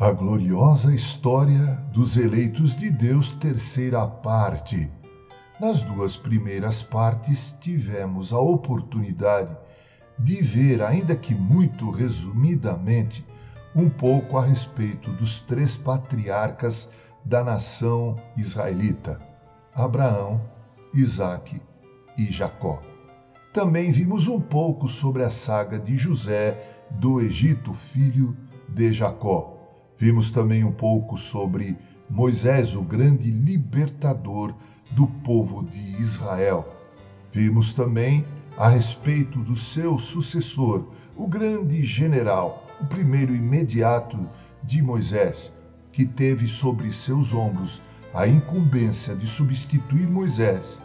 A gloriosa história dos eleitos de Deus, terceira parte. Nas duas primeiras partes, tivemos a oportunidade de ver, ainda que muito resumidamente, um pouco a respeito dos três patriarcas da nação israelita: Abraão, Isaque e Jacó. Também vimos um pouco sobre a saga de José do Egito, filho de Jacó Vimos também um pouco sobre Moisés, o grande libertador do povo de Israel. Vimos também a respeito do seu sucessor, o grande general, o primeiro imediato de Moisés, que teve sobre seus ombros a incumbência de substituir Moisés,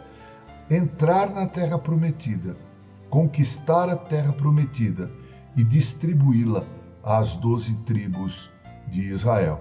entrar na terra prometida, conquistar a terra prometida e distribuí-la às doze tribos de Israel.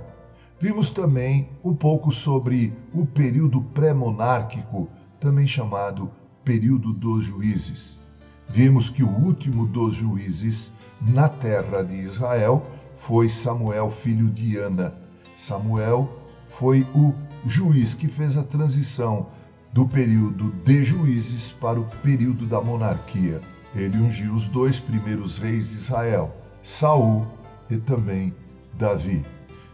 Vimos também um pouco sobre o período pré-monárquico, também chamado período dos juízes. Vimos que o último dos juízes na terra de Israel foi Samuel, filho de Ana. Samuel foi o juiz que fez a transição do período de juízes para o período da monarquia. Ele ungiu os dois primeiros reis de Israel, Saul e também Davi.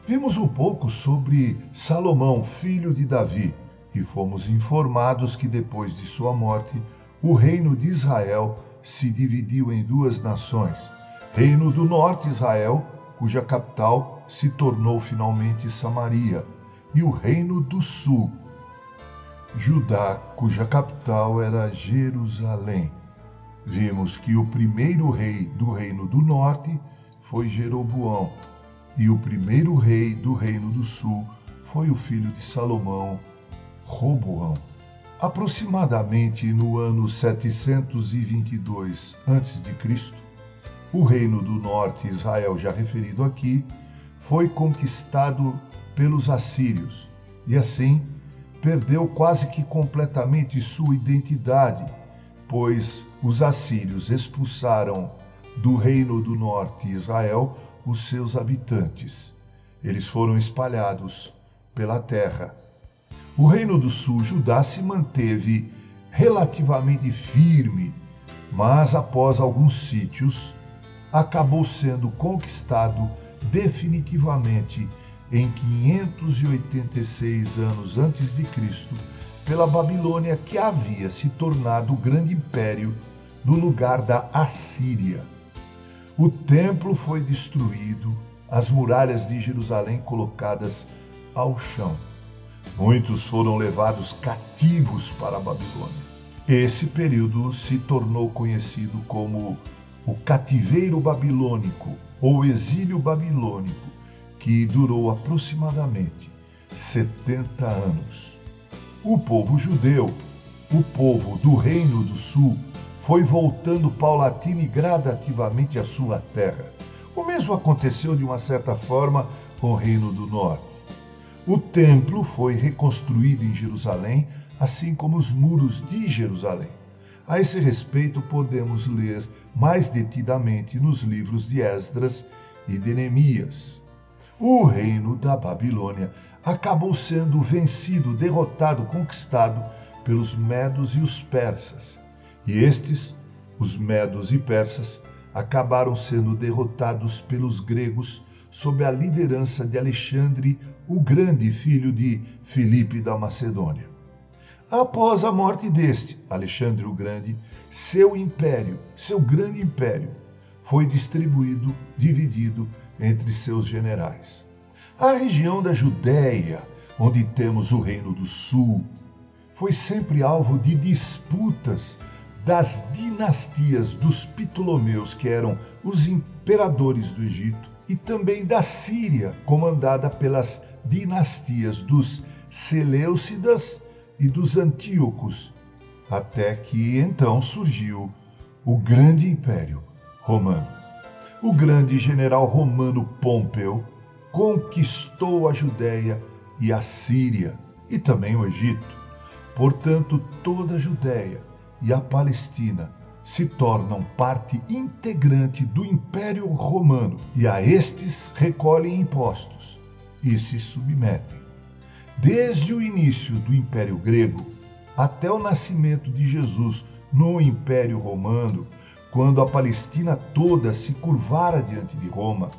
Vimos um pouco sobre Salomão, filho de Davi, e fomos informados que depois de sua morte, o reino de Israel se dividiu em duas nações: Reino do Norte, Israel, cuja capital se tornou finalmente Samaria, e o Reino do Sul, Judá, cuja capital era Jerusalém. Vimos que o primeiro rei do Reino do Norte foi Jeroboão, e o primeiro rei do Reino do Sul foi o filho de Salomão, Roboão. Aproximadamente no ano 722 a.C., o Reino do Norte, Israel já referido aqui, foi conquistado pelos assírios e assim perdeu quase que completamente sua identidade, pois os assírios expulsaram do Reino do Norte Israel os seus habitantes. Eles foram espalhados pela terra. O reino do sul, Judá, se manteve relativamente firme, mas após alguns sítios, acabou sendo conquistado definitivamente em 586 anos antes de Cristo pela Babilônia, que havia se tornado o grande império no lugar da Assíria. O templo foi destruído, as muralhas de Jerusalém colocadas ao chão. Muitos foram levados cativos para a Babilônia. Esse período se tornou conhecido como o cativeiro babilônico ou exílio babilônico, que durou aproximadamente 70 anos. O povo judeu, o povo do Reino do Sul, foi voltando paulatina e gradativamente à sua terra. O mesmo aconteceu de uma certa forma com o Reino do Norte. O templo foi reconstruído em Jerusalém, assim como os muros de Jerusalém. A esse respeito, podemos ler mais detidamente nos livros de Esdras e de Neemias. O reino da Babilônia acabou sendo vencido, derrotado, conquistado pelos medos e os persas. E estes, os medos e persas, acabaram sendo derrotados pelos gregos sob a liderança de Alexandre, o grande filho de Filipe da Macedônia. Após a morte deste, Alexandre o Grande, seu império, seu grande império, foi distribuído, dividido entre seus generais. A região da Judéia, onde temos o Reino do Sul, foi sempre alvo de disputas das dinastias dos Ptolomeus, que eram os imperadores do Egito, e também da Síria, comandada pelas dinastias dos Seleucidas e dos Antíocos, até que então surgiu o grande império romano. O grande general romano Pompeu conquistou a Judéia e a Síria e também o Egito. Portanto, toda a Judéia e a Palestina se tornam parte integrante do Império Romano e a estes recolhem impostos. e se submetem. Desde o início do Império Grego até o nascimento de Jesus no Império Romano, quando a Palestina toda se curvara diante de Roma,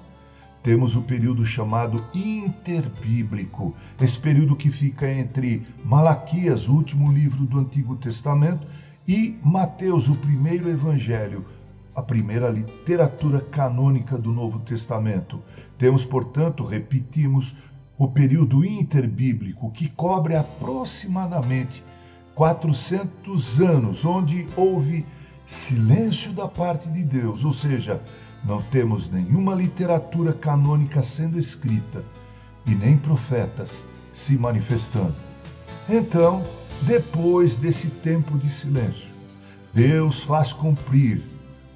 temos o período chamado interbíblico, esse período que fica entre Malaquias, o último livro do Antigo Testamento, e Mateus, o primeiro evangelho, a primeira literatura canônica do Novo Testamento. Temos, portanto, repetimos, o período interbíblico, que cobre aproximadamente 400 anos, onde houve silêncio da parte de Deus, ou seja, não temos nenhuma literatura canônica sendo escrita e nem profetas se manifestando. Então, depois desse tempo de silêncio, Deus faz cumprir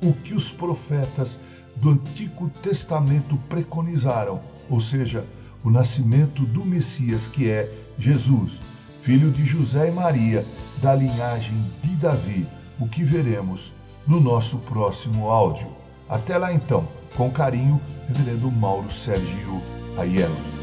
o que os profetas do Antigo Testamento preconizaram, ou seja, o nascimento do Messias, que é Jesus, filho de José e Maria, da linhagem de Davi, o que veremos no nosso próximo áudio. Até lá então, com carinho, Reverendo Mauro Sérgio Aiello.